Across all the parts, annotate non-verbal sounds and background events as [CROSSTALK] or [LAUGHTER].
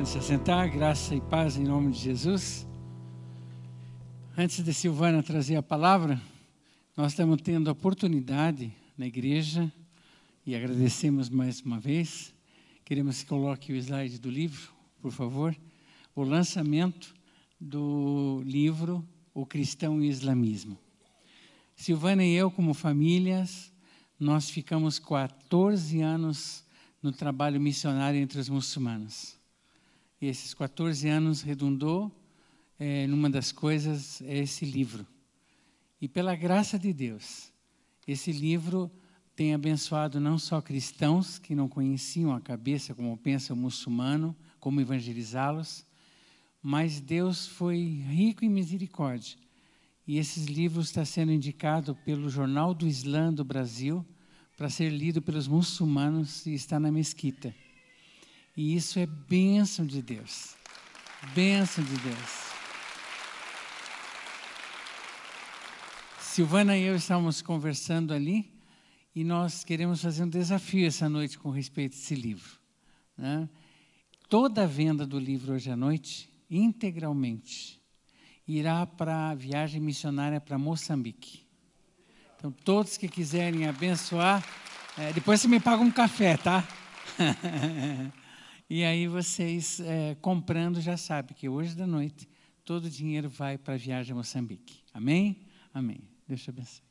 Pode se assentar, graça e paz em nome de Jesus. Antes de Silvana trazer a palavra, nós estamos tendo a oportunidade na igreja e agradecemos mais uma vez. Queremos que coloque o slide do livro, por favor. O lançamento do livro O Cristão e o Islamismo. Silvana e eu, como famílias, nós ficamos 14 anos no trabalho missionário entre os muçulmanos. E esses 14 anos redundou é, numa das coisas é esse livro. E pela graça de Deus, esse livro tem abençoado não só cristãos que não conheciam a cabeça como pensa o muçulmano, como evangelizá-los, mas Deus foi rico em misericórdia. E esses livros estão sendo indicados pelo Jornal do Islã do Brasil para ser lido pelos muçulmanos e está na mesquita. E isso é bênção de Deus. Bênção de Deus. Silvana e eu estávamos conversando ali e nós queremos fazer um desafio essa noite com respeito a esse livro. Né? Toda a venda do livro hoje à noite, integralmente, irá para a viagem missionária para Moçambique. Então, todos que quiserem abençoar, é, depois você me paga um café, tá? [LAUGHS] e aí vocês, é, comprando, já sabem que hoje da noite todo o dinheiro vai para a viagem a Moçambique. Amém? Amém. Deus te abençoe.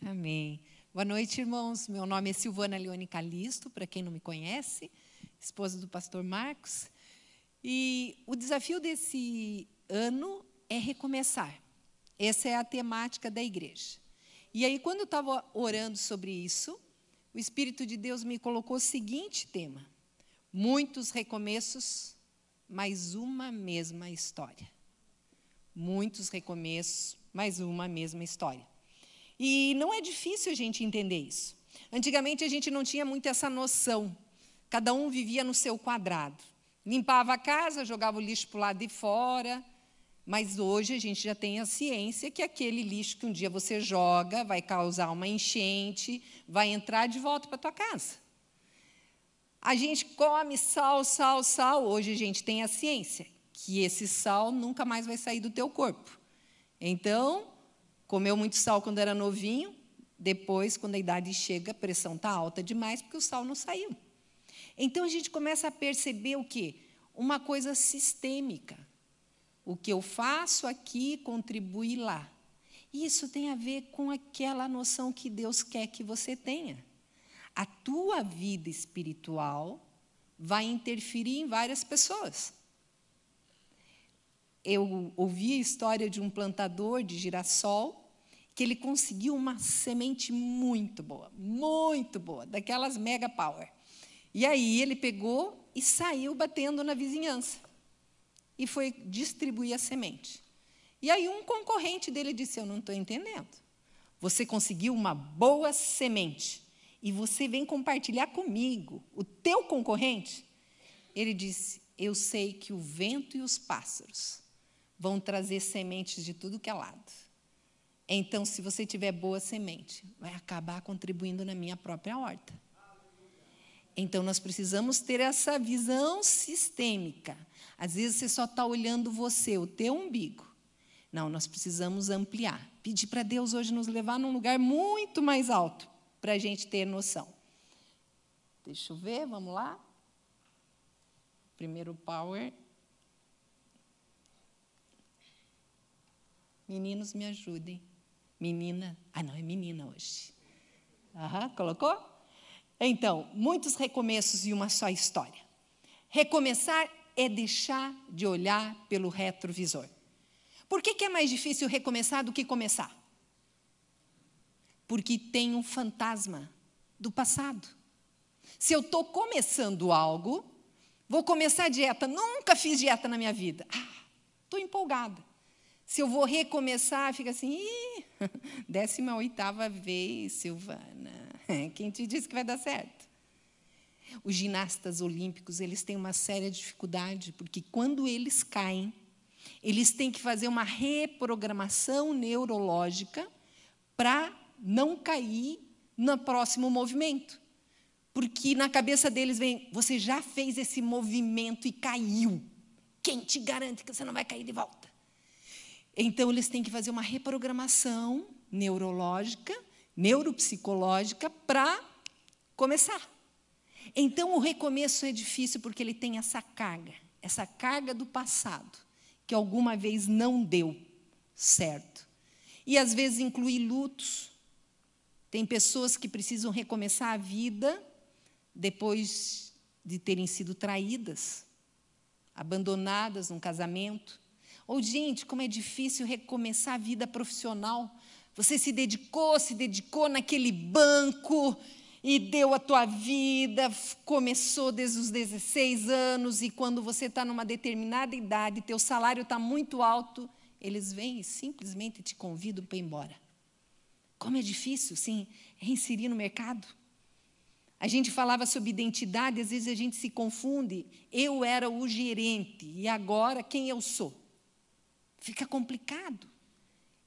Amém. Boa noite, irmãos. Meu nome é Silvana Leone Calisto, para quem não me conhece, esposa do pastor Marcos. E o desafio desse ano é recomeçar. Essa é a temática da igreja. E aí, quando eu estava orando sobre isso, o Espírito de Deus me colocou o seguinte tema: muitos recomeços, mas uma mesma história. Muitos recomeços, mas uma mesma história. E não é difícil a gente entender isso. Antigamente a gente não tinha muito essa noção. Cada um vivia no seu quadrado. Limpava a casa, jogava o lixo para o lado de fora. Mas hoje a gente já tem a ciência que aquele lixo que um dia você joga vai causar uma enchente, vai entrar de volta para a tua casa. A gente come sal, sal, sal. Hoje a gente tem a ciência que esse sal nunca mais vai sair do teu corpo. Então, comeu muito sal quando era novinho, depois, quando a idade chega, a pressão está alta demais porque o sal não saiu. Então a gente começa a perceber o quê? Uma coisa sistêmica. O que eu faço aqui contribui lá. Isso tem a ver com aquela noção que Deus quer que você tenha. A tua vida espiritual vai interferir em várias pessoas eu ouvi a história de um plantador de girassol que ele conseguiu uma semente muito boa, muito boa, daquelas mega power. E aí ele pegou e saiu batendo na vizinhança e foi distribuir a semente. E aí um concorrente dele disse: Eu não estou entendendo. Você conseguiu uma boa semente e você vem compartilhar comigo, o teu concorrente? Ele disse: Eu sei que o vento e os pássaros vão trazer sementes de tudo que é lado. Então, se você tiver boa semente, vai acabar contribuindo na minha própria horta. Então, nós precisamos ter essa visão sistêmica. Às vezes, você só está olhando você, o teu umbigo. Não, nós precisamos ampliar. Pedir para Deus hoje nos levar num lugar muito mais alto, para a gente ter noção. Deixa eu ver, vamos lá. Primeiro power. Meninos, me ajudem. Menina. Ah, não, é menina hoje. Aham, colocou? Então, muitos recomeços e uma só história. Recomeçar é deixar de olhar pelo retrovisor. Por que, que é mais difícil recomeçar do que começar? Porque tem um fantasma do passado. Se eu estou começando algo, vou começar a dieta. Nunca fiz dieta na minha vida. Ah, estou empolgada. Se eu vou recomeçar, fica assim, [LAUGHS] décima oitava vez, Silvana. [LAUGHS] Quem te disse que vai dar certo? Os ginastas olímpicos, eles têm uma séria dificuldade, porque quando eles caem, eles têm que fazer uma reprogramação neurológica para não cair no próximo movimento. Porque na cabeça deles vem: você já fez esse movimento e caiu. Quem te garante que você não vai cair de volta? Então, eles têm que fazer uma reprogramação neurológica, neuropsicológica, para começar. Então, o recomeço é difícil porque ele tem essa carga, essa carga do passado, que alguma vez não deu certo. E às vezes inclui lutos. Tem pessoas que precisam recomeçar a vida depois de terem sido traídas, abandonadas num casamento. Ou, gente, como é difícil recomeçar a vida profissional. Você se dedicou, se dedicou naquele banco e deu a tua vida, começou desde os 16 anos, e quando você está numa determinada idade, teu salário está muito alto, eles vêm e simplesmente te convidam para ir embora. Como é difícil, sim, reinserir no mercado. A gente falava sobre identidade, às vezes a gente se confunde. Eu era o gerente e agora quem eu sou? Fica complicado.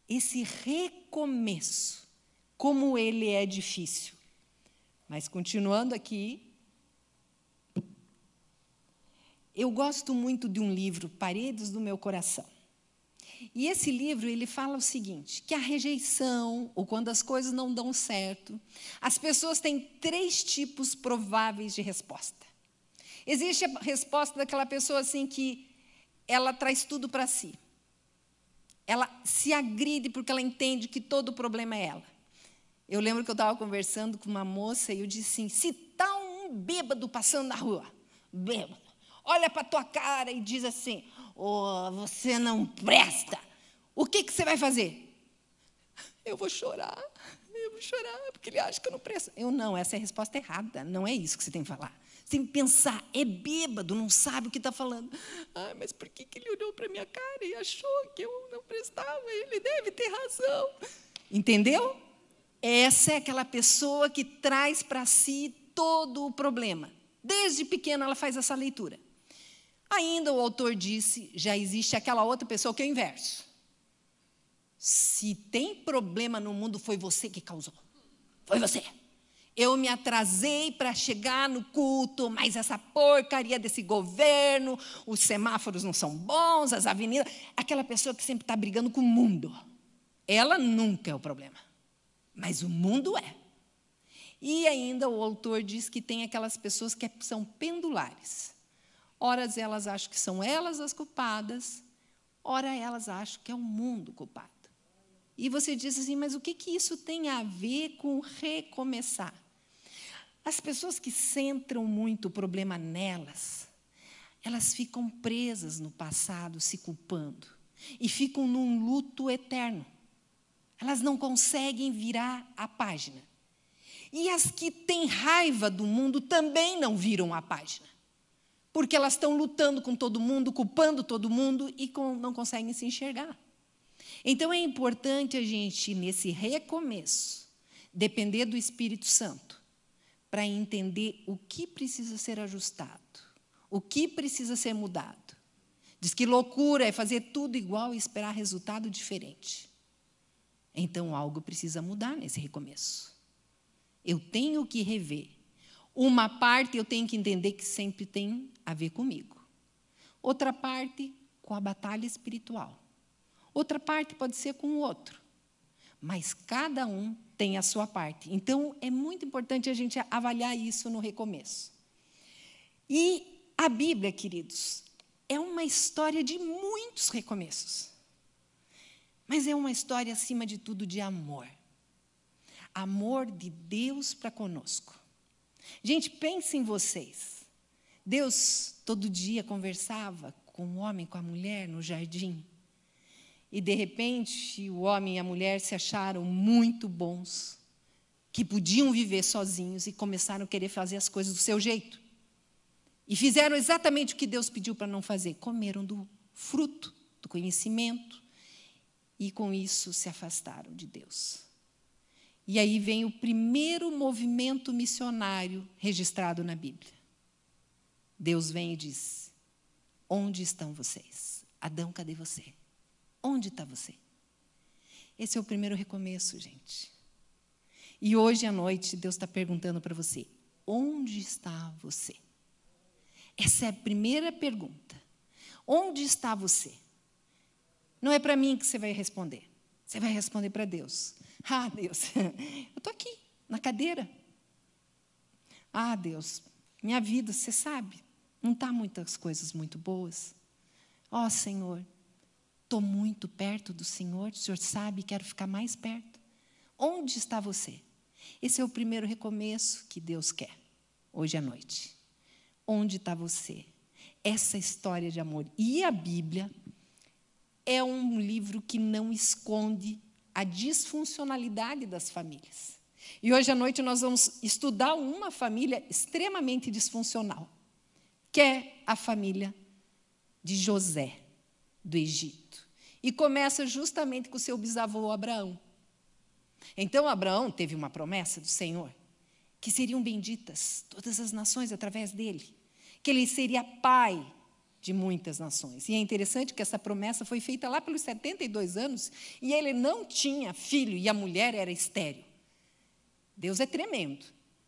Esse recomeço, como ele é difícil. Mas continuando aqui, eu gosto muito de um livro, Paredes do Meu Coração. E esse livro ele fala o seguinte: que a rejeição, ou quando as coisas não dão certo, as pessoas têm três tipos prováveis de resposta. Existe a resposta daquela pessoa assim que ela traz tudo para si. Ela se agride porque ela entende que todo o problema é ela. Eu lembro que eu estava conversando com uma moça e eu disse assim: se está um bêbado passando na rua, bêbado, olha para tua cara e diz assim: oh, você não presta, o que, que você vai fazer? Eu vou chorar, eu vou chorar, porque ele acha que eu não presto. Eu não, essa é a resposta errada, não é isso que você tem que falar. Você tem que pensar, é bêbado, não sabe o que está falando. Ah, mas por que, que ele olhou para minha cara e achou que eu não prestava? Ele deve ter razão. Entendeu? Essa é aquela pessoa que traz para si todo o problema. Desde pequena ela faz essa leitura. Ainda o autor disse, já existe aquela outra pessoa que é o inverso. Se tem problema no mundo, foi você que causou. Foi você. Eu me atrasei para chegar no culto, mas essa porcaria desse governo, os semáforos não são bons, as avenidas. Aquela pessoa que sempre está brigando com o mundo. Ela nunca é o problema mas o mundo é. E ainda o autor diz que tem aquelas pessoas que são pendulares. Ora elas acham que são elas as culpadas, ora elas acham que é o mundo culpado. E você diz assim, mas o que, que isso tem a ver com recomeçar? As pessoas que centram muito o problema nelas, elas ficam presas no passado, se culpando, e ficam num luto eterno. Elas não conseguem virar a página. E as que têm raiva do mundo também não viram a página. Porque elas estão lutando com todo mundo, culpando todo mundo e com, não conseguem se enxergar. Então é importante a gente, nesse recomeço, depender do Espírito Santo para entender o que precisa ser ajustado, o que precisa ser mudado. Diz que loucura é fazer tudo igual e esperar resultado diferente. Então algo precisa mudar nesse recomeço. Eu tenho que rever. Uma parte eu tenho que entender que sempre tem a ver comigo. Outra parte com a batalha espiritual. Outra parte pode ser com o outro. Mas cada um tem a sua parte. Então é muito importante a gente avaliar isso no recomeço. E a Bíblia, queridos, é uma história de muitos recomeços. Mas é uma história, acima de tudo, de amor. Amor de Deus para conosco. Gente, pense em vocês. Deus todo dia conversava com o homem, com a mulher no jardim. E de repente, o homem e a mulher se acharam muito bons, que podiam viver sozinhos e começaram a querer fazer as coisas do seu jeito. E fizeram exatamente o que Deus pediu para não fazer: comeram do fruto do conhecimento, e com isso se afastaram de Deus. E aí vem o primeiro movimento missionário registrado na Bíblia. Deus vem e diz: Onde estão vocês? Adão, cadê você? Onde está você? Esse é o primeiro recomeço, gente. E hoje à noite, Deus está perguntando para você: onde está você? Essa é a primeira pergunta. Onde está você? Não é para mim que você vai responder. Você vai responder para Deus. [LAUGHS] Ah, Deus, [LAUGHS] eu estou aqui, na cadeira. Ah, Deus, minha vida, você sabe, não está muitas coisas muito boas. Ó oh, Senhor, estou muito perto do Senhor, o Senhor sabe, quero ficar mais perto. Onde está você? Esse é o primeiro recomeço que Deus quer, hoje à noite. Onde está você? Essa história de amor. E a Bíblia é um livro que não esconde a disfuncionalidade das famílias. E hoje à noite nós vamos estudar uma família extremamente disfuncional, que é a família de José, do Egito. E começa justamente com o seu bisavô Abraão. Então Abraão teve uma promessa do Senhor que seriam benditas todas as nações através dele, que ele seria pai de muitas nações. E é interessante que essa promessa foi feita lá pelos 72 anos e ele não tinha filho e a mulher era estéril. Deus é tremendo.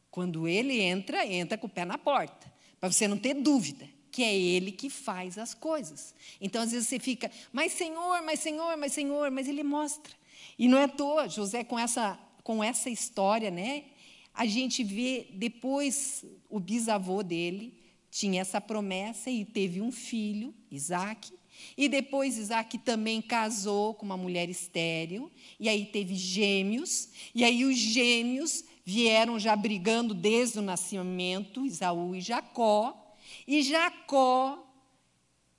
Quando ele entra, entra com o pé na porta, para você não ter dúvida que é ele que faz as coisas. Então, às vezes você fica, mas Senhor, mas Senhor, mas Senhor, mas ele mostra. E não é à toa, José com essa com essa história, né? A gente vê depois o bisavô dele, tinha essa promessa e teve um filho, Isaac. E depois Isaac também casou com uma mulher estéril, e aí teve gêmeos, e aí os gêmeos vieram já brigando desde o nascimento, Isaú e Jacó, e Jacó,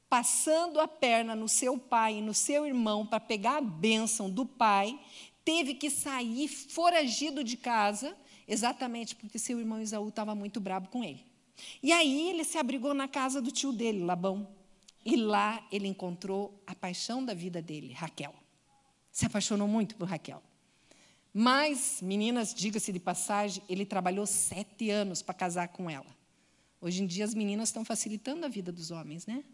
passando a perna no seu pai e no seu irmão para pegar a bênção do pai, teve que sair foragido de casa, exatamente porque seu irmão Isaú estava muito bravo com ele. E aí ele se abrigou na casa do tio dele, Labão. E lá ele encontrou a paixão da vida dele, Raquel. Se apaixonou muito por Raquel. Mas, meninas, diga-se de passagem, ele trabalhou sete anos para casar com ela. Hoje em dia as meninas estão facilitando a vida dos homens, né?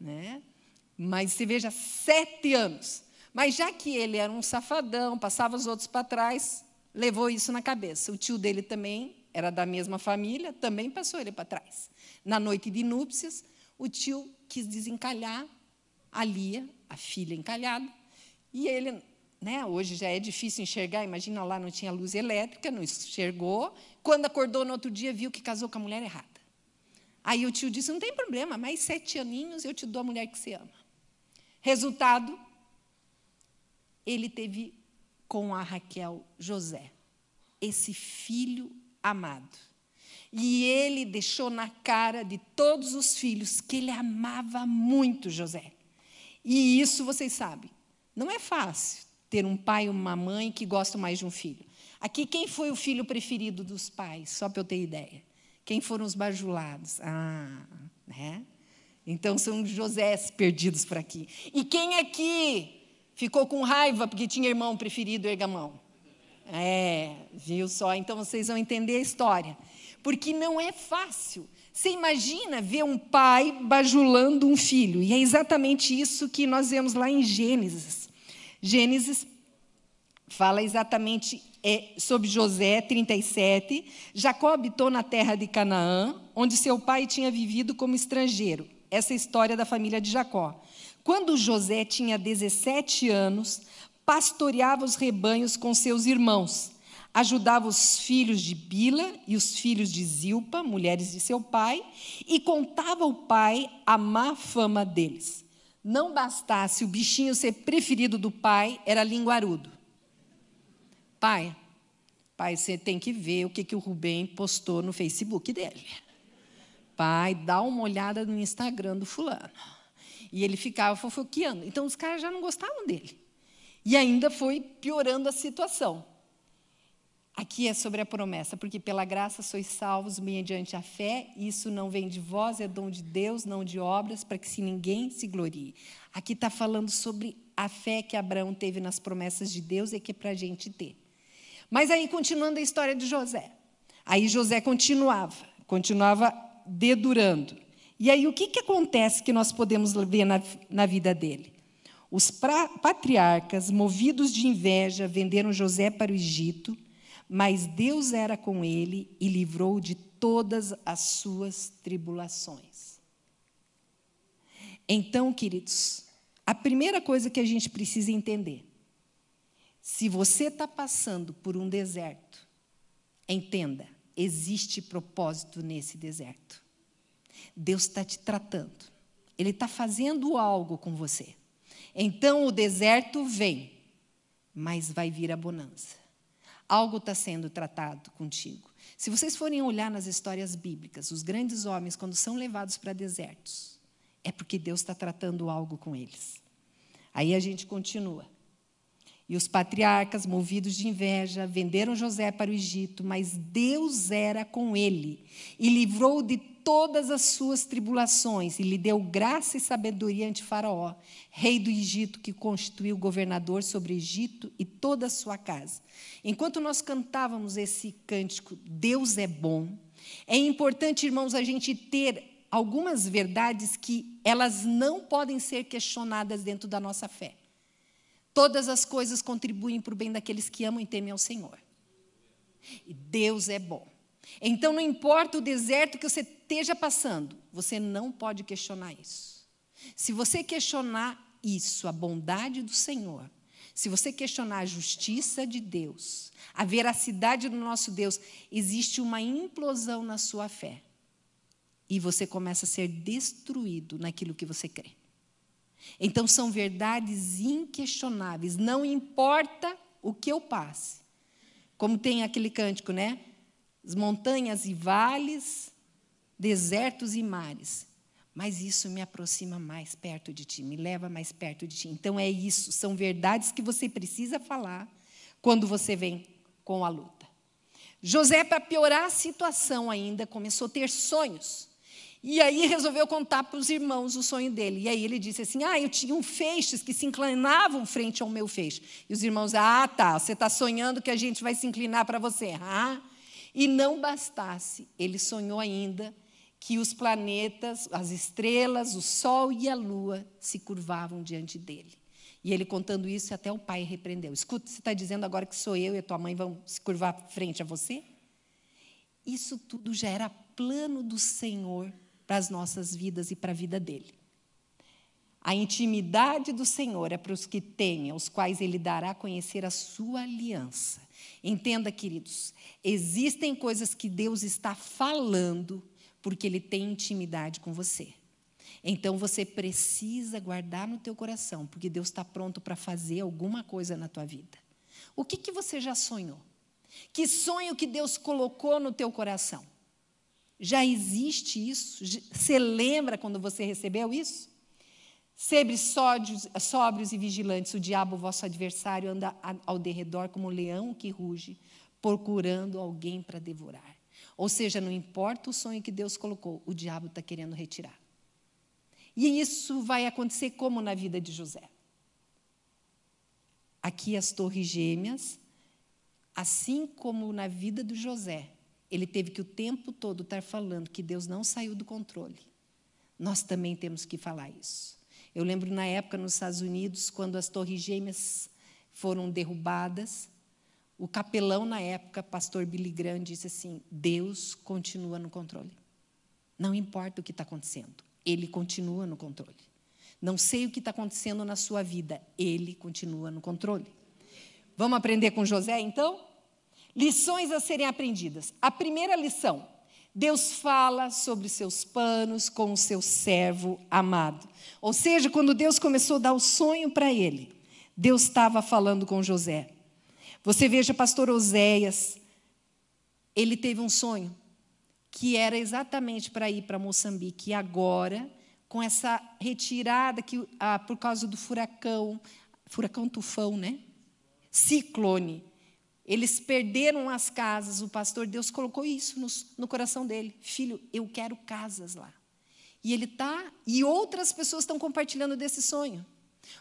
né? Mas você veja, sete anos. Mas já que ele era um safadão, passava os outros para trás, levou isso na cabeça. O tio dele também era da mesma família, também passou ele para trás. Na noite de núpcias, o tio quis desencalhar a Lia, a filha encalhada, e ele, né, hoje já é difícil enxergar, imagina lá não tinha luz elétrica, não enxergou. Quando acordou no outro dia, viu que casou com a mulher errada. Aí o tio disse: Não tem problema, mais sete aninhos eu te dou a mulher que você ama. Resultado, ele teve com a Raquel José, esse filho amado. E ele deixou na cara de todos os filhos que ele amava muito José. E isso vocês sabem, não é fácil ter um pai e uma mãe que gostam mais de um filho. Aqui, quem foi o filho preferido dos pais? Só para eu ter ideia. Quem foram os bajulados? Ah, né? Então são Josés perdidos por aqui. E quem aqui ficou com raiva porque tinha irmão preferido Ergamão? É, viu só? Então vocês vão entender a história. Porque não é fácil. Você imagina ver um pai bajulando um filho. E é exatamente isso que nós vemos lá em Gênesis. Gênesis fala exatamente é, sobre José, 37. Jacó habitou na terra de Canaã, onde seu pai tinha vivido como estrangeiro. Essa é a história da família de Jacó. Quando José tinha 17 anos, pastoreava os rebanhos com seus irmãos, ajudava os filhos de Bila e os filhos de Zilpa, mulheres de seu pai, e contava ao pai a má fama deles. Não bastasse o bichinho ser preferido do pai, era linguarudo. Pai, pai, você tem que ver o que, que o Rubem postou no Facebook dele. Pai, dá uma olhada no Instagram do fulano. E ele ficava fofoqueando. Então os caras já não gostavam dele. E ainda foi piorando a situação. Aqui é sobre a promessa, porque pela graça sois salvos mediante a fé, isso não vem de vós, é dom de Deus, não de obras, para que se ninguém se glorie. Aqui está falando sobre a fé que Abraão teve nas promessas de Deus e que é para a gente ter. Mas aí, continuando a história de José. Aí José continuava, continuava dedurando. E aí, o que, que acontece que nós podemos ver na, na vida dele? Os patriarcas, movidos de inveja, venderam José para o Egito, mas Deus era com ele e livrou de todas as suas tribulações. Então, queridos, a primeira coisa que a gente precisa entender: se você está passando por um deserto, entenda, existe propósito nesse deserto. Deus está te tratando, Ele está fazendo algo com você. Então o deserto vem, mas vai vir a bonança. Algo está sendo tratado contigo. Se vocês forem olhar nas histórias bíblicas, os grandes homens, quando são levados para desertos, é porque Deus está tratando algo com eles. Aí a gente continua. E os patriarcas, movidos de inveja, venderam José para o Egito, mas Deus era com ele e livrou de todas as suas tribulações e lhe deu graça e sabedoria ante Faraó, rei do Egito, que constituiu governador sobre Egito e toda a sua casa. Enquanto nós cantávamos esse cântico, Deus é bom, é importante, irmãos, a gente ter algumas verdades que elas não podem ser questionadas dentro da nossa fé. Todas as coisas contribuem para o bem daqueles que amam e temem ao Senhor. E Deus é bom. Então, não importa o deserto que você esteja passando, você não pode questionar isso. Se você questionar isso, a bondade do Senhor, se você questionar a justiça de Deus, a veracidade do nosso Deus, existe uma implosão na sua fé. E você começa a ser destruído naquilo que você crê. Então são verdades inquestionáveis, não importa o que eu passe. Como tem aquele cântico, né? As montanhas e vales, desertos e mares. Mas isso me aproxima mais perto de ti, me leva mais perto de ti. Então é isso, são verdades que você precisa falar quando você vem com a luta. José, para piorar a situação ainda, começou a ter sonhos. E aí resolveu contar para os irmãos o sonho dele. E aí ele disse assim: Ah, eu tinha um feixes que se inclinavam frente ao meu feixe. E os irmãos, ah, tá, você está sonhando que a gente vai se inclinar para você. Ah, e não bastasse, ele sonhou ainda que os planetas, as estrelas, o sol e a lua se curvavam diante dele. E ele contando isso, até o pai repreendeu. Escuta, você está dizendo agora que sou eu e a tua mãe vão se curvar frente a você? Isso tudo já era plano do Senhor para as nossas vidas e para a vida dele. A intimidade do Senhor é para os que têm, aos quais ele dará a conhecer a sua aliança. Entenda, queridos, existem coisas que Deus está falando porque ele tem intimidade com você. Então você precisa guardar no teu coração, porque Deus está pronto para fazer alguma coisa na tua vida. O que, que você já sonhou? Que sonho que Deus colocou no teu coração? Já existe isso? Você lembra quando você recebeu isso? Sempre sóbrios, sóbrios e vigilantes, o diabo, vosso adversário, anda ao derredor como um leão que ruge, procurando alguém para devorar. Ou seja, não importa o sonho que Deus colocou, o diabo está querendo retirar. E isso vai acontecer como na vida de José. Aqui as torres gêmeas, assim como na vida do José, ele teve que o tempo todo estar falando que Deus não saiu do controle. Nós também temos que falar isso. Eu lembro na época nos Estados Unidos, quando as Torres Gêmeas foram derrubadas, o capelão na época, pastor Billy Graham, disse assim: Deus continua no controle. Não importa o que está acontecendo, Ele continua no controle. Não sei o que está acontecendo na sua vida, Ele continua no controle. Vamos aprender com José, então? Lições a serem aprendidas. A primeira lição: Deus fala sobre seus planos com o seu servo amado. Ou seja, quando Deus começou a dar o sonho para ele, Deus estava falando com José. Você veja, pastor Oséias, ele teve um sonho que era exatamente para ir para Moçambique. E agora, com essa retirada que, ah, por causa do furacão, furacão tufão, né? Ciclone, eles perderam as casas, o pastor Deus colocou isso no, no coração dele. Filho, eu quero casas lá. E ele está, e outras pessoas estão compartilhando desse sonho.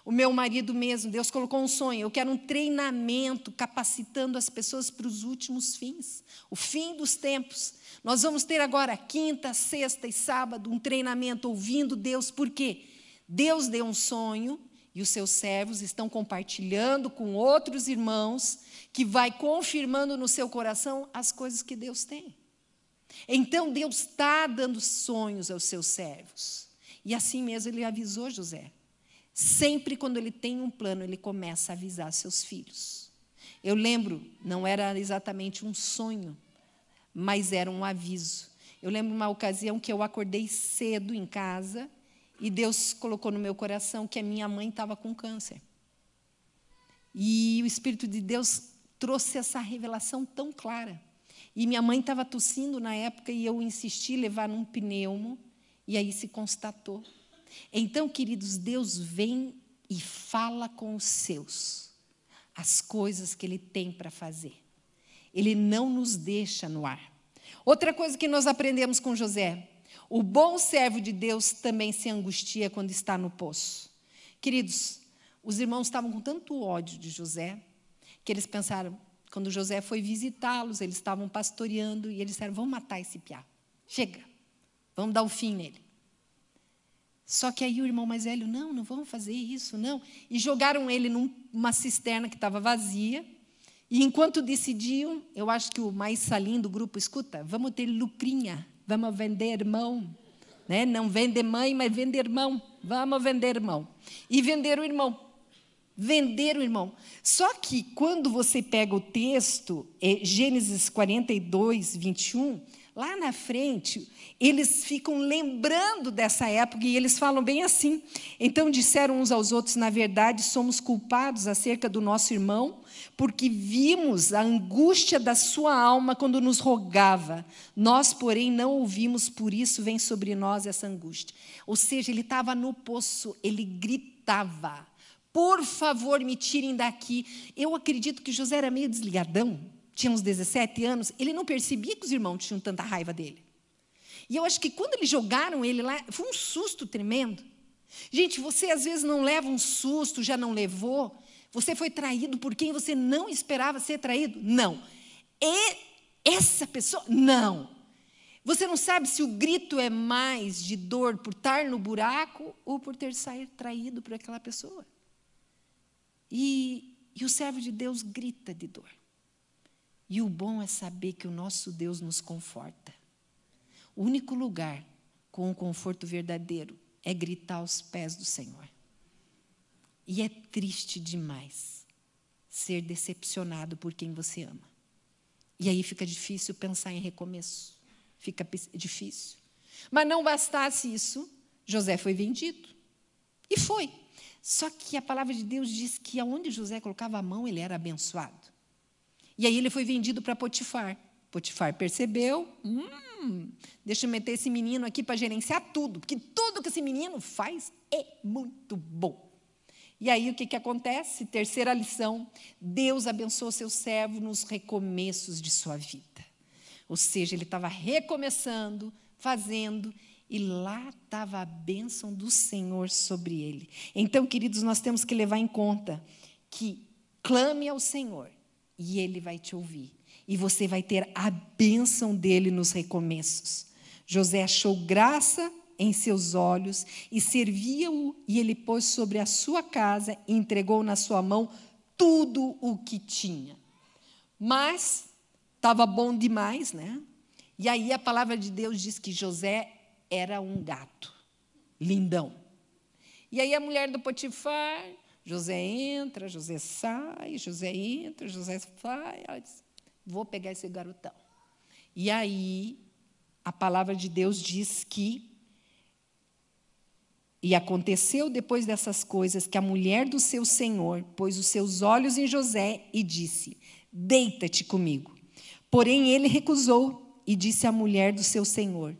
O meu marido mesmo, Deus colocou um sonho. Eu quero um treinamento capacitando as pessoas para os últimos fins, o fim dos tempos. Nós vamos ter agora quinta, sexta e sábado um treinamento ouvindo Deus, por quê? Deus deu um sonho e os seus servos estão compartilhando com outros irmãos, que vai confirmando no seu coração as coisas que Deus tem. Então Deus está dando sonhos aos seus servos. E assim mesmo ele avisou José. Sempre quando ele tem um plano, ele começa a avisar seus filhos. Eu lembro, não era exatamente um sonho, mas era um aviso. Eu lembro uma ocasião que eu acordei cedo em casa e Deus colocou no meu coração que a minha mãe estava com câncer. E o Espírito de Deus trouxe essa revelação tão clara. E minha mãe estava tossindo na época e eu insisti levar num pneumo, e aí se constatou. Então, queridos, Deus vem e fala com os seus as coisas que Ele tem para fazer. Ele não nos deixa no ar. Outra coisa que nós aprendemos com José: o bom servo de Deus também se angustia quando está no poço. Queridos, os irmãos estavam com tanto ódio de José que eles pensaram: quando José foi visitá-los, eles estavam pastoreando e eles disseram: vamos matar esse piá. Chega, vamos dar o um fim nele. Só que aí o irmão mais velho, não, não vamos fazer isso, não. E jogaram ele numa cisterna que estava vazia. E enquanto decidiam, eu acho que o mais salim do grupo, escuta, vamos ter lucrinha, vamos vender irmão. Né? Não vende mãe, mas vende irmão. Vamos vender irmão. E vender o irmão. Vender o irmão. Só que quando você pega o texto, é Gênesis 42, 21, lá na frente, eles ficam lembrando dessa época e eles falam bem assim. Então disseram uns aos outros: na verdade, somos culpados acerca do nosso irmão, porque vimos a angústia da sua alma quando nos rogava. Nós, porém, não ouvimos, por isso vem sobre nós essa angústia. Ou seja, ele estava no poço, ele gritava por favor, me tirem daqui. Eu acredito que José era meio desligadão, tinha uns 17 anos, ele não percebia que os irmãos tinham tanta raiva dele. E eu acho que quando eles jogaram ele lá, foi um susto tremendo. Gente, você às vezes não leva um susto, já não levou. Você foi traído por quem você não esperava ser traído? Não. E essa pessoa? Não. Você não sabe se o grito é mais de dor por estar no buraco ou por ter saído traído por aquela pessoa. E, e o servo de Deus grita de dor. E o bom é saber que o nosso Deus nos conforta. O único lugar com o conforto verdadeiro é gritar aos pés do Senhor. E é triste demais ser decepcionado por quem você ama. E aí fica difícil pensar em recomeço. Fica difícil. Mas não bastasse isso, José foi vendido. E foi. Só que a palavra de Deus diz que aonde José colocava a mão, ele era abençoado. E aí ele foi vendido para Potifar. Potifar percebeu, hum, deixa eu meter esse menino aqui para gerenciar tudo, porque tudo que esse menino faz é muito bom. E aí o que, que acontece? Terceira lição: Deus abençoou seu servo nos recomeços de sua vida. Ou seja, ele estava recomeçando, fazendo, e lá estava a bênção do Senhor sobre ele. Então, queridos, nós temos que levar em conta que clame ao Senhor e ele vai te ouvir. E você vai ter a bênção dele nos recomeços. José achou graça em seus olhos e servia-o, e ele pôs sobre a sua casa e entregou na sua mão tudo o que tinha. Mas estava bom demais, né? E aí a palavra de Deus diz que José era um gato, lindão. E aí a mulher do Potifar, José entra, José sai, José entra, José sai, ela diz, vou pegar esse garotão. E aí a palavra de Deus diz que e aconteceu depois dessas coisas que a mulher do seu senhor pôs os seus olhos em José e disse: Deita-te comigo. Porém ele recusou e disse à mulher do seu senhor: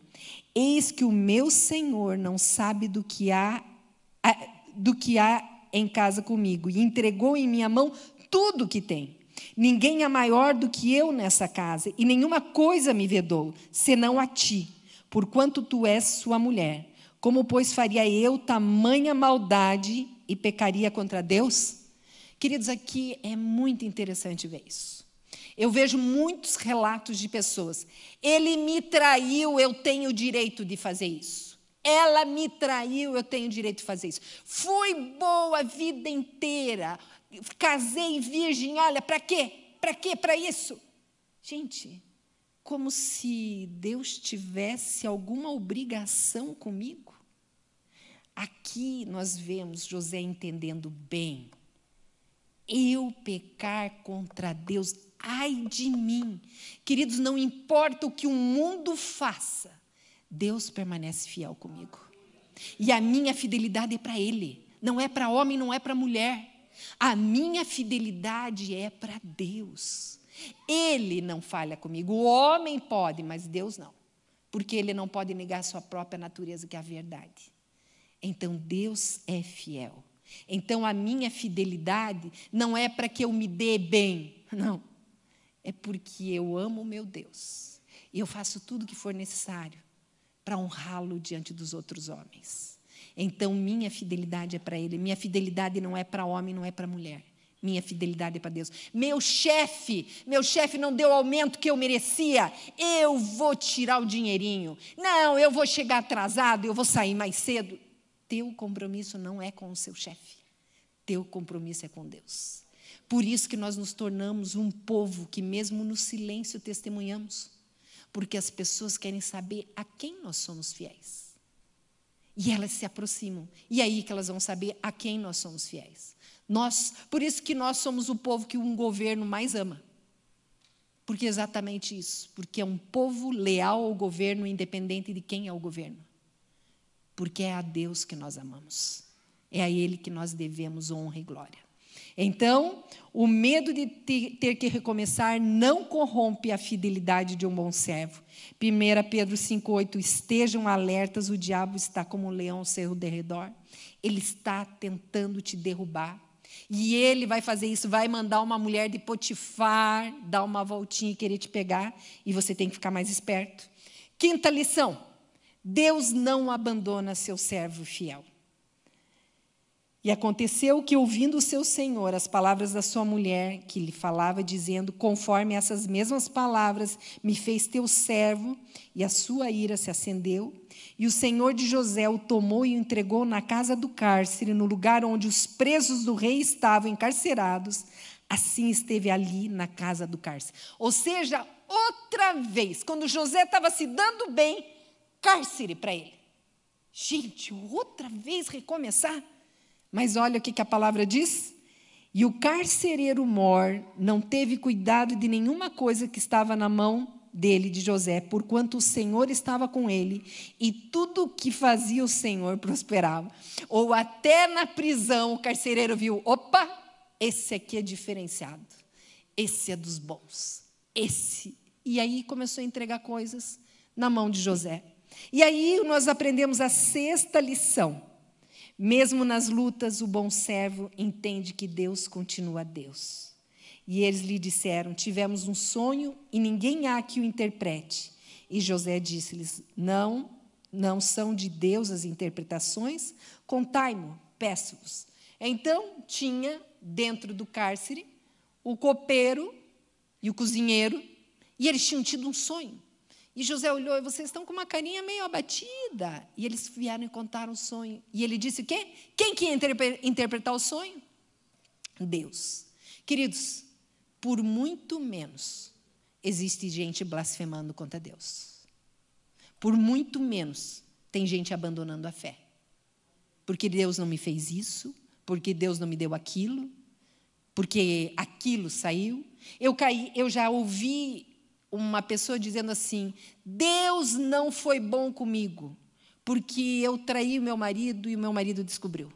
Eis que o meu Senhor não sabe do que há do que há em casa comigo e entregou em minha mão tudo o que tem. Ninguém é maior do que eu nessa casa e nenhuma coisa me vedou, senão a ti, porquanto tu és sua mulher. Como, pois, faria eu tamanha maldade e pecaria contra Deus? Queridos, aqui é muito interessante ver isso. Eu vejo muitos relatos de pessoas. Ele me traiu, eu tenho o direito de fazer isso. Ela me traiu, eu tenho direito de fazer isso. Fui boa a vida inteira. Casei virgem, olha, para quê? Para quê? Para isso? Gente, como se Deus tivesse alguma obrigação comigo. Aqui nós vemos José entendendo bem. Eu pecar contra Deus, ai de mim. Queridos, não importa o que o mundo faça, Deus permanece fiel comigo. E a minha fidelidade é para Ele, não é para homem, não é para mulher. A minha fidelidade é para Deus. Ele não falha comigo. O homem pode, mas Deus não. Porque ele não pode negar sua própria natureza, que é a verdade. Então Deus é fiel. Então a minha fidelidade não é para que eu me dê bem, não. É porque eu amo o meu Deus. E eu faço tudo o que for necessário para honrá-lo diante dos outros homens. Então, minha fidelidade é para Ele. Minha fidelidade não é para homem, não é para mulher. Minha fidelidade é para Deus. Meu chefe, meu chefe não deu o aumento que eu merecia. Eu vou tirar o dinheirinho. Não, eu vou chegar atrasado, eu vou sair mais cedo. Teu compromisso não é com o seu chefe. Teu compromisso é com Deus. Por isso que nós nos tornamos um povo que mesmo no silêncio testemunhamos, porque as pessoas querem saber a quem nós somos fiéis. E elas se aproximam. E é aí que elas vão saber a quem nós somos fiéis. Nós, por isso que nós somos o povo que um governo mais ama. Porque é exatamente isso, porque é um povo leal ao governo, independente de quem é o governo. Porque é a Deus que nós amamos. É a Ele que nós devemos honra e glória. Então, o medo de ter que recomeçar não corrompe a fidelidade de um bom servo. 1 Pedro 5,8: Estejam alertas, o diabo está como um leão ao seu derredor. Ele está tentando te derrubar. E ele vai fazer isso, vai mandar uma mulher de Potifar dar uma voltinha e querer te pegar, e você tem que ficar mais esperto. Quinta lição: Deus não abandona seu servo fiel. E aconteceu que, ouvindo o seu senhor as palavras da sua mulher, que lhe falava, dizendo: Conforme essas mesmas palavras me fez teu servo, e a sua ira se acendeu. E o senhor de José o tomou e o entregou na casa do cárcere, no lugar onde os presos do rei estavam encarcerados. Assim esteve ali na casa do cárcere. Ou seja, outra vez, quando José estava se dando bem, cárcere para ele. Gente, outra vez recomeçar. Mas olha o que a palavra diz. E o carcereiro Mor não teve cuidado de nenhuma coisa que estava na mão dele, de José, porquanto o Senhor estava com ele, e tudo o que fazia o Senhor prosperava. Ou até na prisão o carcereiro viu: opa, esse aqui é diferenciado, esse é dos bons, esse. E aí começou a entregar coisas na mão de José. E aí nós aprendemos a sexta lição. Mesmo nas lutas, o bom servo entende que Deus continua Deus. E eles lhe disseram: Tivemos um sonho e ninguém há que o interprete. E José disse-lhes: Não, não são de Deus as interpretações, contai-mo, peço-vos. Então tinha dentro do cárcere o copeiro e o cozinheiro, e eles tinham tido um sonho. E José olhou e vocês estão com uma carinha meio abatida. E eles vieram e contaram o sonho. E ele disse o quê? Quem que ia interpretar o sonho? Deus. Queridos, por muito menos existe gente blasfemando contra Deus. Por muito menos tem gente abandonando a fé. Porque Deus não me fez isso, porque Deus não me deu aquilo, porque aquilo saiu. Eu caí, eu já ouvi uma pessoa dizendo assim: Deus não foi bom comigo, porque eu traí meu marido e o meu marido descobriu.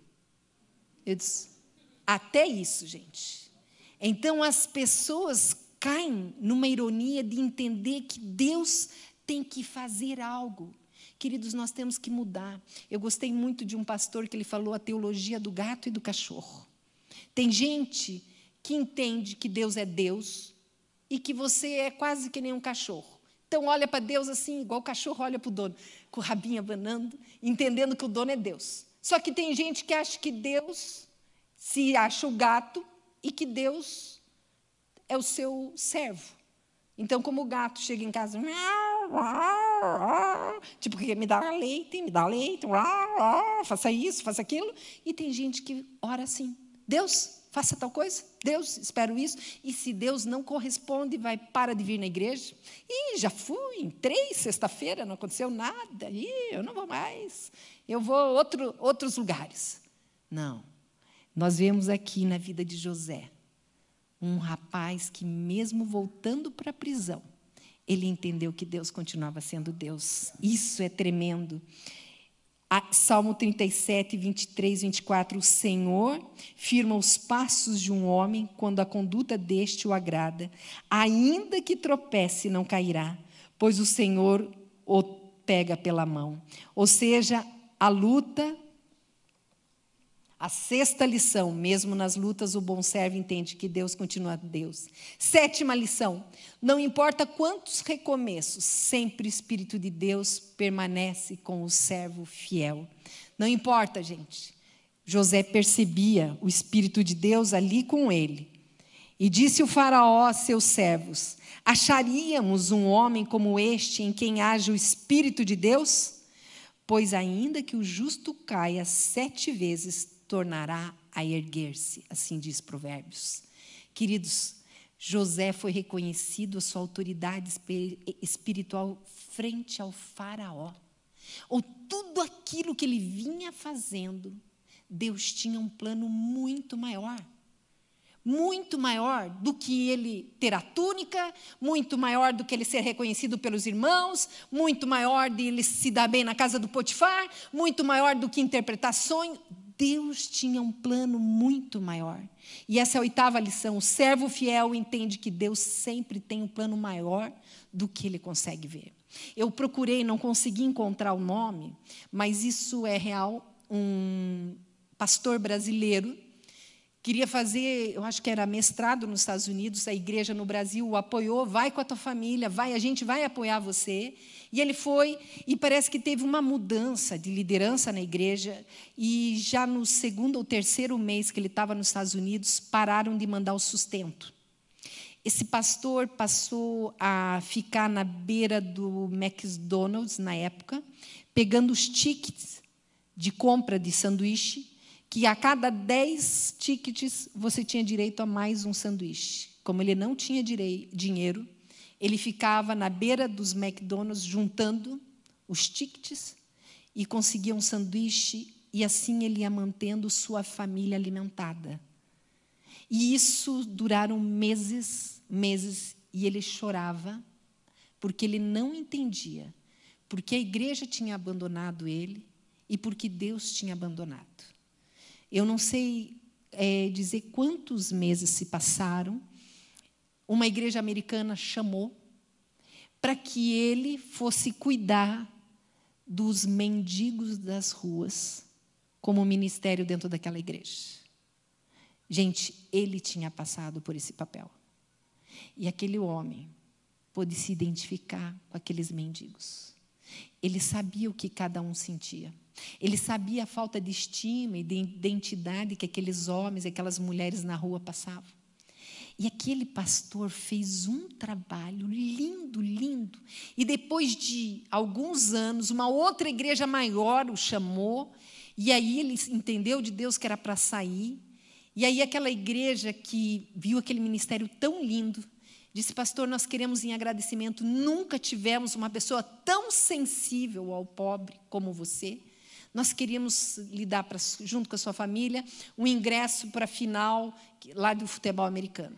Eu disse: até isso, gente. Então as pessoas caem numa ironia de entender que Deus tem que fazer algo. Queridos, nós temos que mudar. Eu gostei muito de um pastor que ele falou a teologia do gato e do cachorro. Tem gente que entende que Deus é Deus, e que você é quase que nem um cachorro. Então olha para Deus assim, igual o cachorro olha para o dono, com o rabinho abanando, entendendo que o dono é Deus. Só que tem gente que acha que Deus se acha o gato e que Deus é o seu servo. Então, como o gato chega em casa, tipo, me dá leite, me dá leite, faça isso, faça aquilo. E tem gente que ora assim: Deus, faça tal coisa, Deus, espero isso. E se Deus não corresponde, vai para de vir na igreja. E já fui, entrei sexta-feira, não aconteceu nada. E eu não vou mais. Eu vou a outro, outros lugares. Não. Nós vemos aqui na vida de José um rapaz que, mesmo voltando para a prisão, ele entendeu que Deus continuava sendo Deus. Isso é tremendo. Salmo 37, 23, 24. O Senhor firma os passos de um homem quando a conduta deste o agrada. Ainda que tropece, não cairá, pois o Senhor o pega pela mão. Ou seja, a luta a sexta lição, mesmo nas lutas, o bom servo entende que Deus continua Deus. Sétima lição, não importa quantos recomeços, sempre o Espírito de Deus permanece com o servo fiel. Não importa, gente. José percebia o Espírito de Deus ali com ele. E disse o Faraó a seus servos: Acharíamos um homem como este em quem haja o Espírito de Deus? Pois ainda que o justo caia sete vezes, tornará a erguer-se, assim diz Provérbios. Queridos, José foi reconhecido a sua autoridade espiritual frente ao Faraó. Ou tudo aquilo que ele vinha fazendo, Deus tinha um plano muito maior. Muito maior do que ele ter a túnica, muito maior do que ele ser reconhecido pelos irmãos, muito maior de ele se dar bem na casa do Potifar, muito maior do que interpretar sonho. Deus tinha um plano muito maior. E essa é a oitava lição. O servo fiel entende que Deus sempre tem um plano maior do que ele consegue ver. Eu procurei, não consegui encontrar o nome, mas isso é real. Um pastor brasileiro queria fazer, eu acho que era mestrado nos Estados Unidos, a igreja no Brasil o apoiou, vai com a tua família, vai, a gente vai apoiar você. E ele foi, e parece que teve uma mudança de liderança na igreja, e já no segundo ou terceiro mês que ele estava nos Estados Unidos, pararam de mandar o sustento. Esse pastor passou a ficar na beira do McDonald's na época, pegando os tickets de compra de sanduíche, que a cada dez tickets você tinha direito a mais um sanduíche. Como ele não tinha dinheiro, ele ficava na beira dos McDonald's juntando os tickets e conseguia um sanduíche e assim ele ia mantendo sua família alimentada. E isso duraram meses, meses, e ele chorava porque ele não entendia porque a igreja tinha abandonado ele e porque Deus tinha abandonado. Eu não sei é, dizer quantos meses se passaram, uma igreja americana chamou para que ele fosse cuidar dos mendigos das ruas, como ministério dentro daquela igreja. Gente, ele tinha passado por esse papel. E aquele homem pôde se identificar com aqueles mendigos. Ele sabia o que cada um sentia. Ele sabia a falta de estima e de identidade que aqueles homens, aquelas mulheres na rua passavam. E aquele pastor fez um trabalho lindo, lindo. E depois de alguns anos, uma outra igreja maior o chamou. E aí ele entendeu de Deus que era para sair. E aí aquela igreja que viu aquele ministério tão lindo, disse: Pastor, nós queremos em agradecimento. Nunca tivemos uma pessoa tão sensível ao pobre como você. Nós queríamos lhe dar, pra, junto com a sua família, um ingresso para a final lá do futebol americano.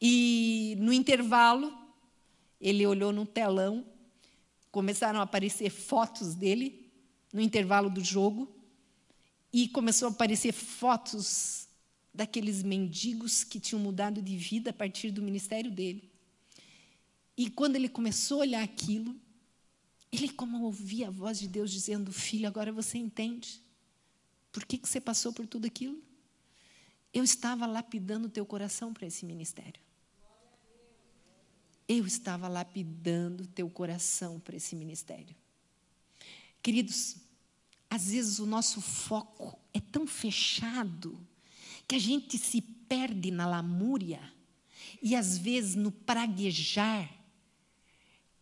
E no intervalo, ele olhou no telão, começaram a aparecer fotos dele no intervalo do jogo, e começou a aparecer fotos daqueles mendigos que tinham mudado de vida a partir do ministério dele. E quando ele começou a olhar aquilo, ele como ouvia a voz de Deus dizendo: Filho, agora você entende. Por que, que você passou por tudo aquilo? Eu estava lapidando o teu coração para esse ministério. Eu estava lapidando o teu coração para esse ministério. Queridos, às vezes o nosso foco é tão fechado que a gente se perde na lamúria e às vezes no praguejar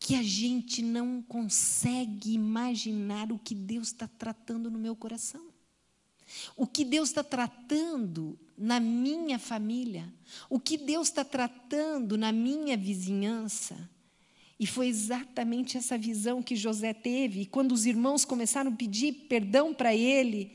que a gente não consegue imaginar o que Deus está tratando no meu coração. O que Deus está tratando na minha família, o que Deus está tratando na minha vizinhança. E foi exatamente essa visão que José teve. E quando os irmãos começaram a pedir perdão para ele,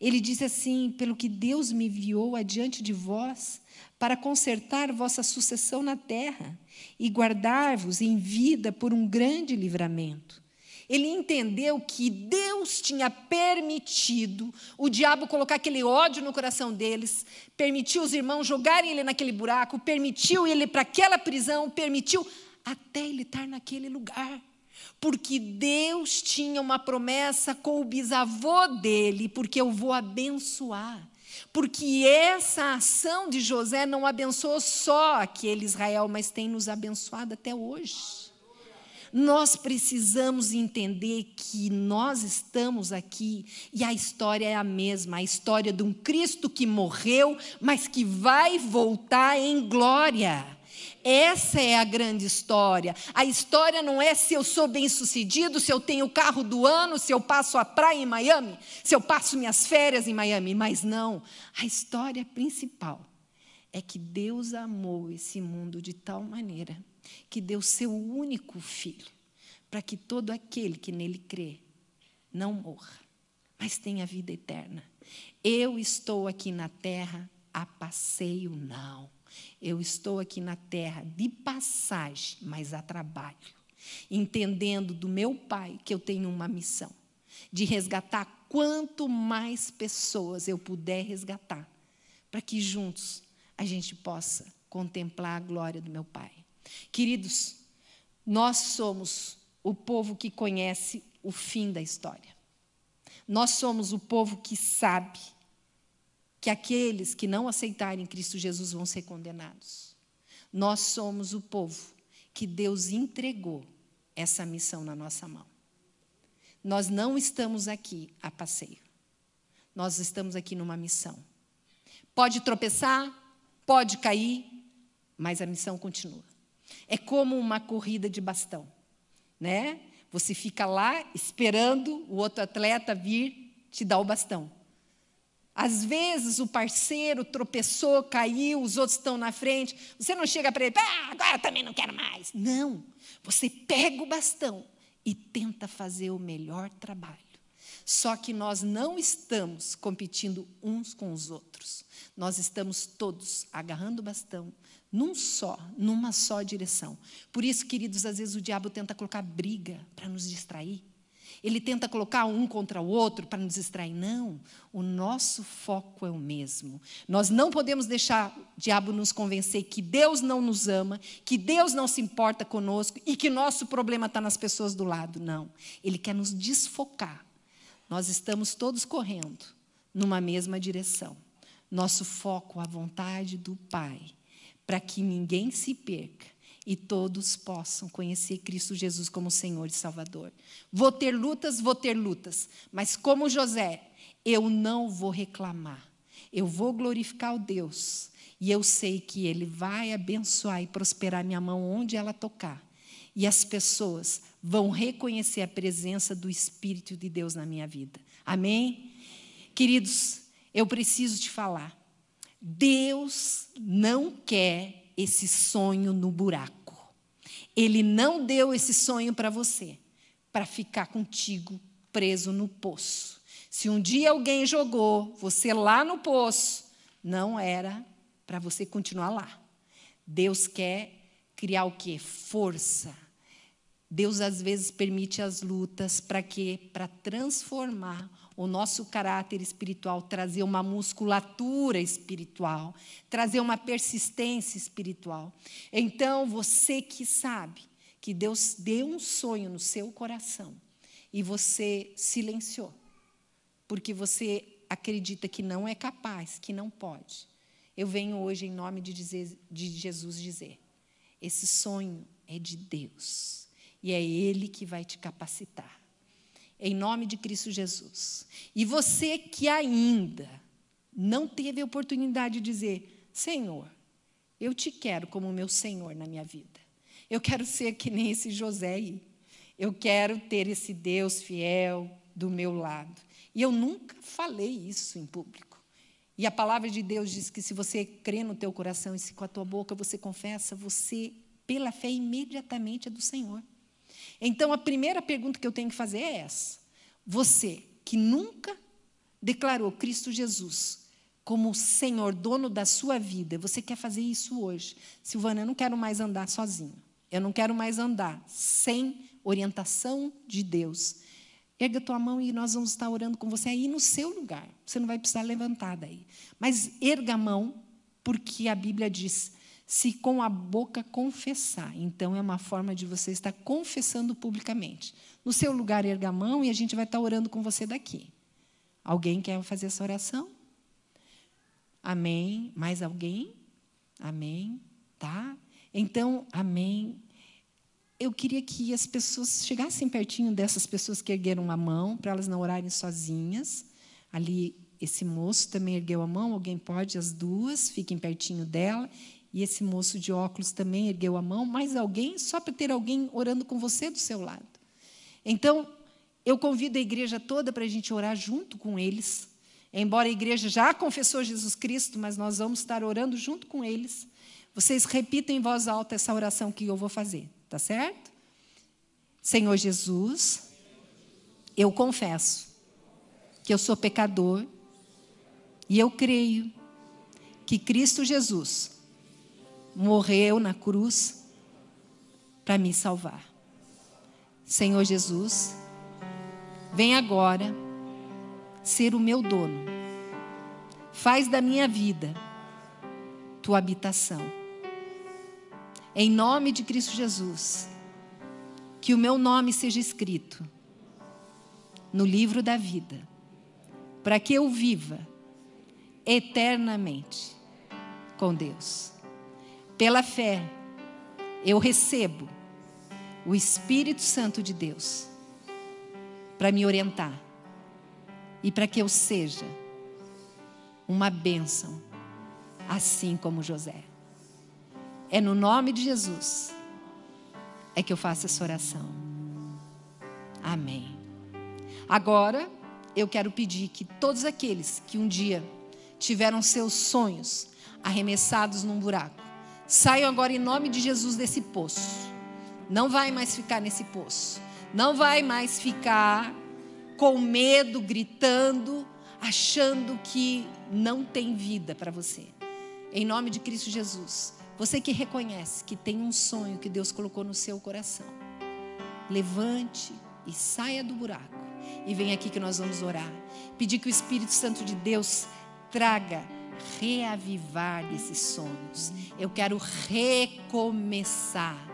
ele disse assim: Pelo que Deus me enviou adiante de vós, para consertar vossa sucessão na terra e guardar-vos em vida por um grande livramento. Ele entendeu que Deus tinha permitido o diabo colocar aquele ódio no coração deles, permitiu os irmãos jogarem ele naquele buraco, permitiu ele para aquela prisão, permitiu até ele estar naquele lugar. Porque Deus tinha uma promessa com o bisavô dele, porque eu vou abençoar. Porque essa ação de José não abençoou só aquele Israel, mas tem nos abençoado até hoje. Nós precisamos entender que nós estamos aqui e a história é a mesma, a história de um Cristo que morreu, mas que vai voltar em glória. Essa é a grande história. A história não é se eu sou bem-sucedido, se eu tenho o carro do ano, se eu passo a praia em Miami, se eu passo minhas férias em Miami, mas não. A história principal é que Deus amou esse mundo de tal maneira que deu seu único filho, para que todo aquele que nele crê não morra, mas tenha vida eterna. Eu estou aqui na terra a passeio, não. Eu estou aqui na terra de passagem, mas a trabalho, entendendo do meu Pai que eu tenho uma missão de resgatar quanto mais pessoas eu puder resgatar, para que juntos a gente possa contemplar a glória do meu Pai. Queridos, nós somos o povo que conhece o fim da história. Nós somos o povo que sabe que aqueles que não aceitarem Cristo Jesus vão ser condenados. Nós somos o povo que Deus entregou essa missão na nossa mão. Nós não estamos aqui a passeio. Nós estamos aqui numa missão. Pode tropeçar, pode cair, mas a missão continua. É como uma corrida de bastão, né? Você fica lá esperando o outro atleta vir te dar o bastão. Às vezes o parceiro tropeçou, caiu, os outros estão na frente. Você não chega para ele, ah, agora também não quero mais. Não. Você pega o bastão e tenta fazer o melhor trabalho. Só que nós não estamos competindo uns com os outros. Nós estamos todos agarrando o bastão, num só, numa só direção. Por isso, queridos, às vezes o diabo tenta colocar briga para nos distrair. Ele tenta colocar um contra o outro para nos distrair. Não, o nosso foco é o mesmo. Nós não podemos deixar o diabo nos convencer que Deus não nos ama, que Deus não se importa conosco e que nosso problema está nas pessoas do lado. Não. Ele quer nos desfocar. Nós estamos todos correndo numa mesma direção. Nosso foco, a vontade do Pai para que ninguém se perca e todos possam conhecer Cristo Jesus como Senhor e Salvador. Vou ter lutas, vou ter lutas, mas como José, eu não vou reclamar. Eu vou glorificar o Deus e eu sei que Ele vai abençoar e prosperar minha mão onde ela tocar. E as pessoas vão reconhecer a presença do Espírito de Deus na minha vida. Amém? Queridos, eu preciso te falar. Deus não quer esse sonho no buraco. Ele não deu esse sonho para você para ficar contigo preso no poço. Se um dia alguém jogou você lá no poço, não era para você continuar lá. Deus quer criar o quê? Força. Deus às vezes permite as lutas para quê? Para transformar o nosso caráter espiritual, trazer uma musculatura espiritual, trazer uma persistência espiritual. Então, você que sabe que Deus deu um sonho no seu coração e você silenciou, porque você acredita que não é capaz, que não pode. Eu venho hoje, em nome de, dizer, de Jesus, dizer: esse sonho é de Deus e é Ele que vai te capacitar em nome de Cristo Jesus. E você que ainda não teve a oportunidade de dizer: Senhor, eu te quero como meu Senhor na minha vida. Eu quero ser que nem esse José aí. Eu quero ter esse Deus fiel do meu lado. E eu nunca falei isso em público. E a palavra de Deus diz que se você crê no teu coração e se com a tua boca você confessa, você, pela fé, imediatamente é do Senhor. Então, a primeira pergunta que eu tenho que fazer é essa. Você que nunca declarou Cristo Jesus como Senhor, dono da sua vida, você quer fazer isso hoje. Silvana, eu não quero mais andar sozinho. Eu não quero mais andar sem orientação de Deus. Erga tua mão e nós vamos estar orando com você aí no seu lugar. Você não vai precisar levantar daí. Mas erga a mão, porque a Bíblia diz: se com a boca confessar. Então é uma forma de você estar confessando publicamente. No seu lugar, erga a mão e a gente vai estar orando com você daqui. Alguém quer fazer essa oração? Amém. Mais alguém? Amém. Tá? Então, amém. Eu queria que as pessoas chegassem pertinho dessas pessoas que ergueram a mão, para elas não orarem sozinhas. Ali, esse moço também ergueu a mão, alguém pode, as duas, fiquem pertinho dela. E esse moço de óculos também ergueu a mão. Mais alguém, só para ter alguém orando com você do seu lado. Então, eu convido a igreja toda para a gente orar junto com eles Embora a igreja já confessou Jesus Cristo, mas nós vamos estar orando junto com eles. Vocês repitam em voz alta essa oração que eu vou fazer, tá certo? Senhor Jesus, eu confesso que eu sou pecador e eu creio que Cristo Jesus morreu na cruz para me salvar. Senhor Jesus, vem agora ser o meu dono. Faz da minha vida tua habitação. Em nome de Cristo Jesus, que o meu nome seja escrito no livro da vida, para que eu viva eternamente com Deus. Pela fé, eu recebo o Espírito Santo de Deus para me orientar e para que eu seja uma bênção, assim como José. É no nome de Jesus é que eu faço essa oração. Amém. Agora, eu quero pedir que todos aqueles que um dia tiveram seus sonhos arremessados num buraco, saiam agora em nome de Jesus desse poço. Não vai mais ficar nesse poço. Não vai mais ficar com medo, gritando, achando que não tem vida para você. Em nome de Cristo Jesus, você que reconhece que tem um sonho que Deus colocou no seu coração, levante e saia do buraco e vem aqui que nós vamos orar. Pedir que o Espírito Santo de Deus traga reavivar desses sonhos. Eu quero recomeçar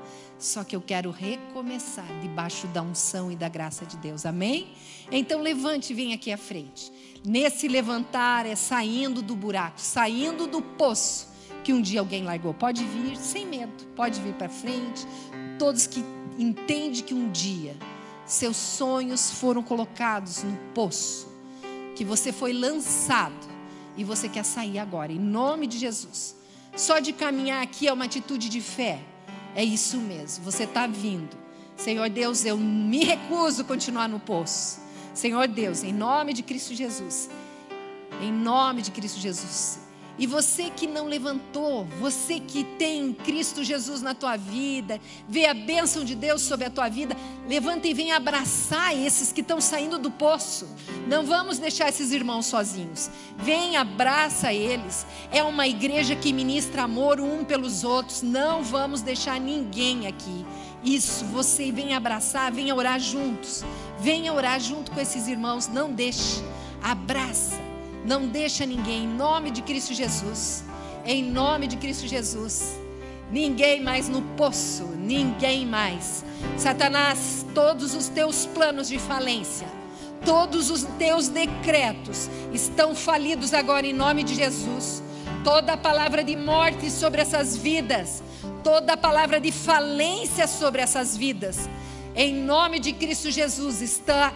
só que eu quero recomeçar debaixo da unção e da graça de Deus. Amém? Então levante e vem aqui à frente. Nesse levantar é saindo do buraco, saindo do poço que um dia alguém largou. Pode vir sem medo, pode vir para frente. Todos que entendem que um dia seus sonhos foram colocados no poço, que você foi lançado e você quer sair agora, em nome de Jesus. Só de caminhar aqui é uma atitude de fé. É isso mesmo, você está vindo. Senhor Deus, eu me recuso a continuar no poço. Senhor Deus, em nome de Cristo Jesus, em nome de Cristo Jesus, e você que não levantou, você que tem Cristo Jesus na tua vida, vê a bênção de Deus sobre a tua vida, levanta e vem abraçar esses que estão saindo do poço. Não vamos deixar esses irmãos sozinhos. Vem, abraça eles. É uma igreja que ministra amor um pelos outros. Não vamos deixar ninguém aqui. Isso, você vem abraçar, venha orar juntos. Venha orar junto com esses irmãos. Não deixe. Abraça não deixa ninguém, em nome de Cristo Jesus. Em nome de Cristo Jesus. Ninguém mais no poço, ninguém mais. Satanás, todos os teus planos de falência, todos os teus decretos estão falidos agora em nome de Jesus. Toda palavra de morte sobre essas vidas, toda palavra de falência sobre essas vidas, em nome de Cristo Jesus está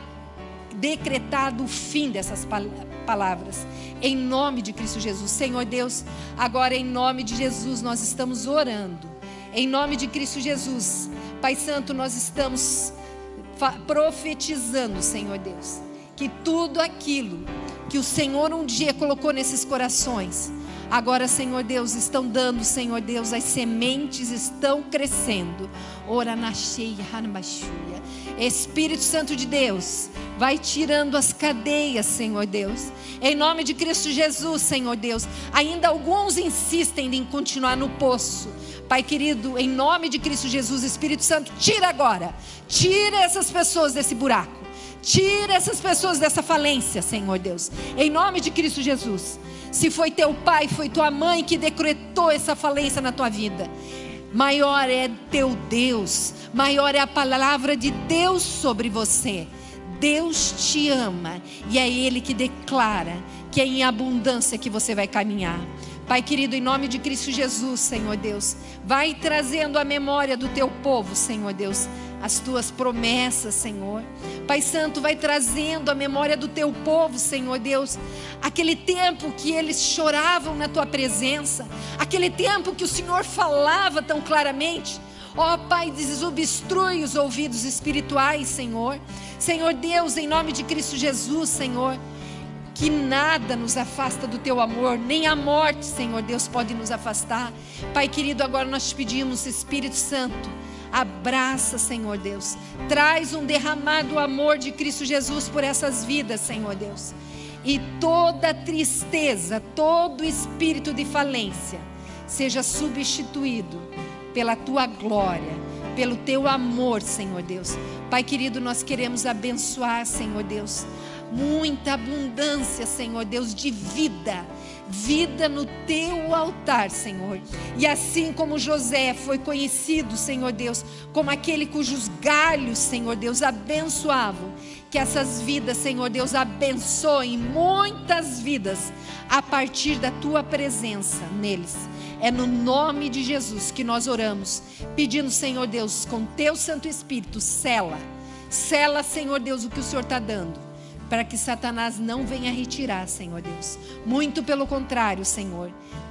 decretado o fim dessas palavras. Em nome de Cristo Jesus. Senhor Deus, agora em nome de Jesus nós estamos orando. Em nome de Cristo Jesus. Pai Santo, nós estamos profetizando, Senhor Deus, que tudo aquilo que o Senhor um dia colocou nesses corações, agora, Senhor Deus, estão dando, Senhor Deus, as sementes estão crescendo. Ora na cheia, Espírito Santo de Deus, vai tirando as cadeias, Senhor Deus. Em nome de Cristo Jesus, Senhor Deus. Ainda alguns insistem em continuar no poço. Pai querido, em nome de Cristo Jesus, Espírito Santo, tira agora. Tira essas pessoas desse buraco. Tira essas pessoas dessa falência, Senhor Deus. Em nome de Cristo Jesus. Se foi teu pai, foi tua mãe que decretou essa falência na tua vida. Maior é teu Deus, maior é a palavra de Deus sobre você. Deus te ama e é Ele que declara que é em abundância que você vai caminhar. Pai querido, em nome de Cristo Jesus, Senhor Deus, vai trazendo a memória do teu povo, Senhor Deus, as tuas promessas, Senhor. Pai Santo, vai trazendo a memória do teu povo, Senhor Deus, aquele tempo que eles choravam na tua presença, aquele tempo que o Senhor falava tão claramente. Ó oh, Pai, desobstrui os ouvidos espirituais, Senhor. Senhor Deus, em nome de Cristo Jesus, Senhor que nada nos afasta do teu amor, nem a morte, Senhor Deus, pode nos afastar. Pai querido, agora nós te pedimos, Espírito Santo, abraça, Senhor Deus, traz um derramado amor de Cristo Jesus por essas vidas, Senhor Deus. E toda tristeza, todo espírito de falência, seja substituído pela tua glória, pelo teu amor, Senhor Deus. Pai querido, nós queremos abençoar, Senhor Deus, muita abundância, Senhor Deus, de vida. Vida no teu altar, Senhor. E assim como José foi conhecido, Senhor Deus, como aquele cujos galhos, Senhor Deus, abençoavam. Que essas vidas, Senhor Deus, abençoem muitas vidas a partir da tua presença neles. É no nome de Jesus que nós oramos, pedindo, Senhor Deus, com teu Santo Espírito, cela, cela, Senhor Deus, o que o Senhor está dando para que Satanás não venha retirar, Senhor Deus. Muito pelo contrário, Senhor.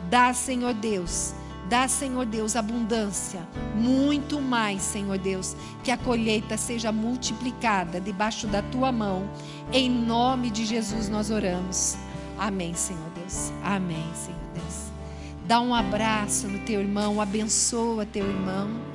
Dá, Senhor Deus. Dá, Senhor Deus, abundância, muito mais, Senhor Deus, que a colheita seja multiplicada debaixo da tua mão. Em nome de Jesus nós oramos. Amém, Senhor Deus. Amém, Senhor Deus. Dá um abraço no teu irmão, abençoa teu irmão.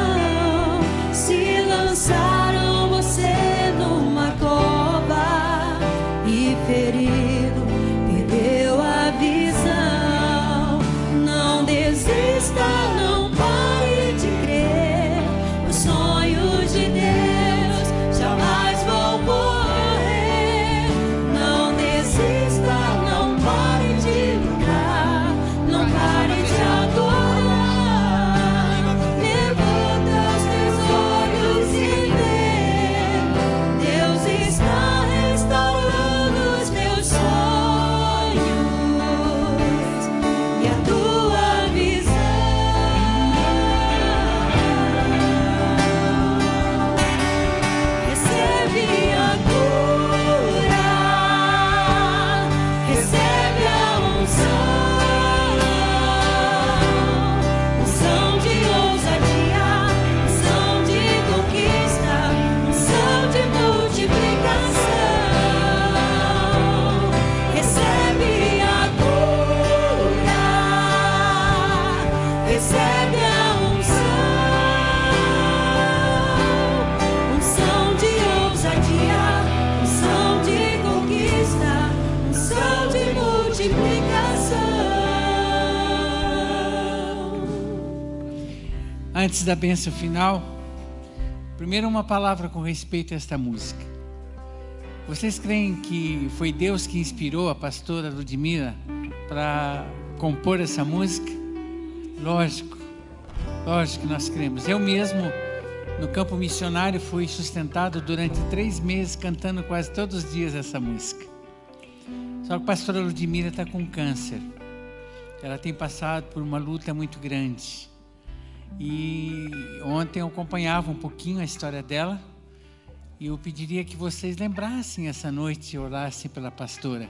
e Antes da bênção final, primeiro uma palavra com respeito a esta música. Vocês creem que foi Deus que inspirou a pastora Ludmila para compor essa música? Lógico. Lógico que nós cremos. Eu mesmo, no campo missionário, fui sustentado durante três meses cantando quase todos os dias essa música. Só que a pastora Ludmira está com câncer. Ela tem passado por uma luta muito grande. E ontem eu acompanhava um pouquinho a história dela. E eu pediria que vocês lembrassem essa noite e orassem pela pastora.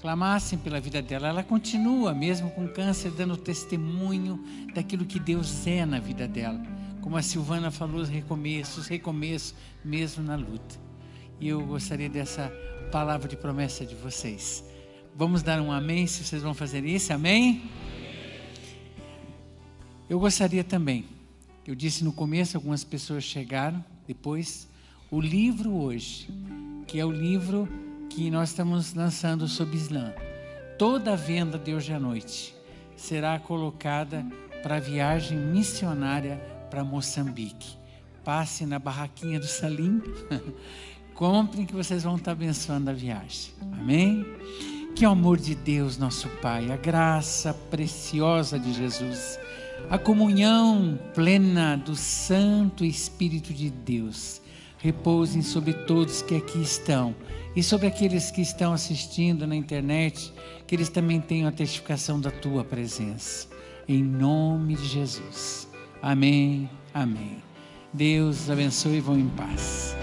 Clamassem pela vida dela. Ela continua, mesmo com câncer, dando testemunho daquilo que Deus é na vida dela. Como a Silvana falou, os recomeços, recomeços, mesmo na luta. E eu gostaria dessa palavra de promessa de vocês. Vamos dar um amém se vocês vão fazer isso, amém? Eu gostaria também, eu disse no começo, algumas pessoas chegaram depois o livro hoje, que é o livro que nós estamos lançando sobre Islã. Toda a venda de hoje à noite será colocada para a viagem missionária para Moçambique. Passe na barraquinha do Salim, [LAUGHS] comprem que vocês vão estar abençoando a viagem. Amém? Que o amor de Deus, nosso Pai, a graça preciosa de Jesus, a comunhão plena do Santo Espírito de Deus repousem sobre todos que aqui estão e sobre aqueles que estão assistindo na internet, que eles também tenham a testificação da tua presença. Em nome de Jesus. Amém. Amém. Deus abençoe e vão em paz.